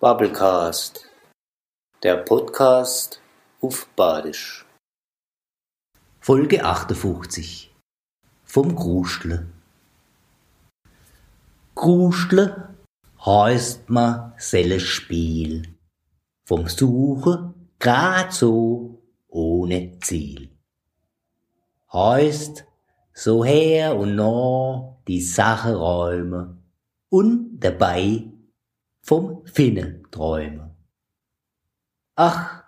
Bubblecast, der Podcast auf Badisch. Folge 58 vom Grustle. Grustle heißt ma selles Spiel, vom Suche grad so ohne Ziel. Heißt so her und nah die Sache räume und dabei vom Finnen träume. Ach,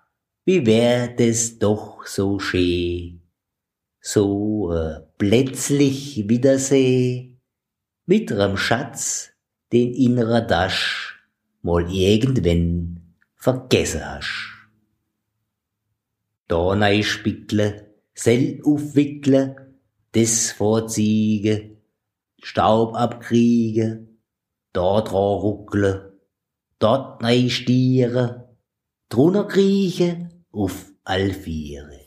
wie wär es doch so schee, so äh, plötzlich wiederseh, mit rem Schatz, den innerer Dasch mal irgendwann vergessen hasch. Da nei spickle, sell aufwickle, des vorziege, Staub abkriege, da dra ruckle, dort nei stiere, drunter krieche auf all viere.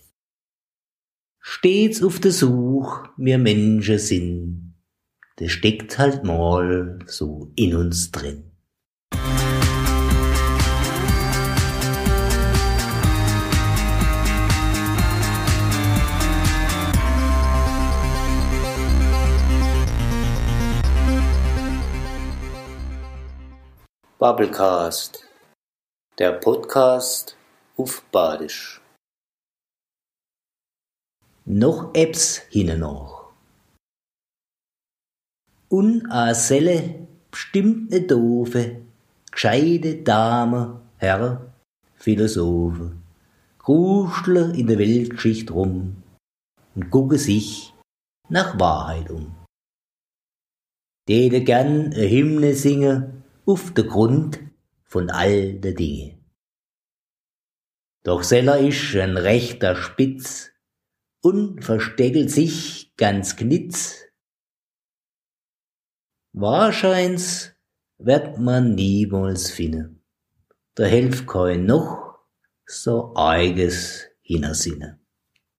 Stets auf der Such mir Menschen sind, der steckt halt mal so in uns drin. Bubblecast, der Podcast auf Badisch. Noch Apps hinne noch. Un a Selle bestimmt ne doofe, gescheide Dame, Herr, Philosophe, gruschle in der Weltschicht rum und gucke sich nach Wahrheit um. Täte gern e Hymne singe auf der Grund von all de Dinge. Doch Seller isch ein rechter Spitz und versteckelt sich ganz knitz. Wahrscheins wird man niemals finden. Da helft kein noch so eiges Hinnersinne.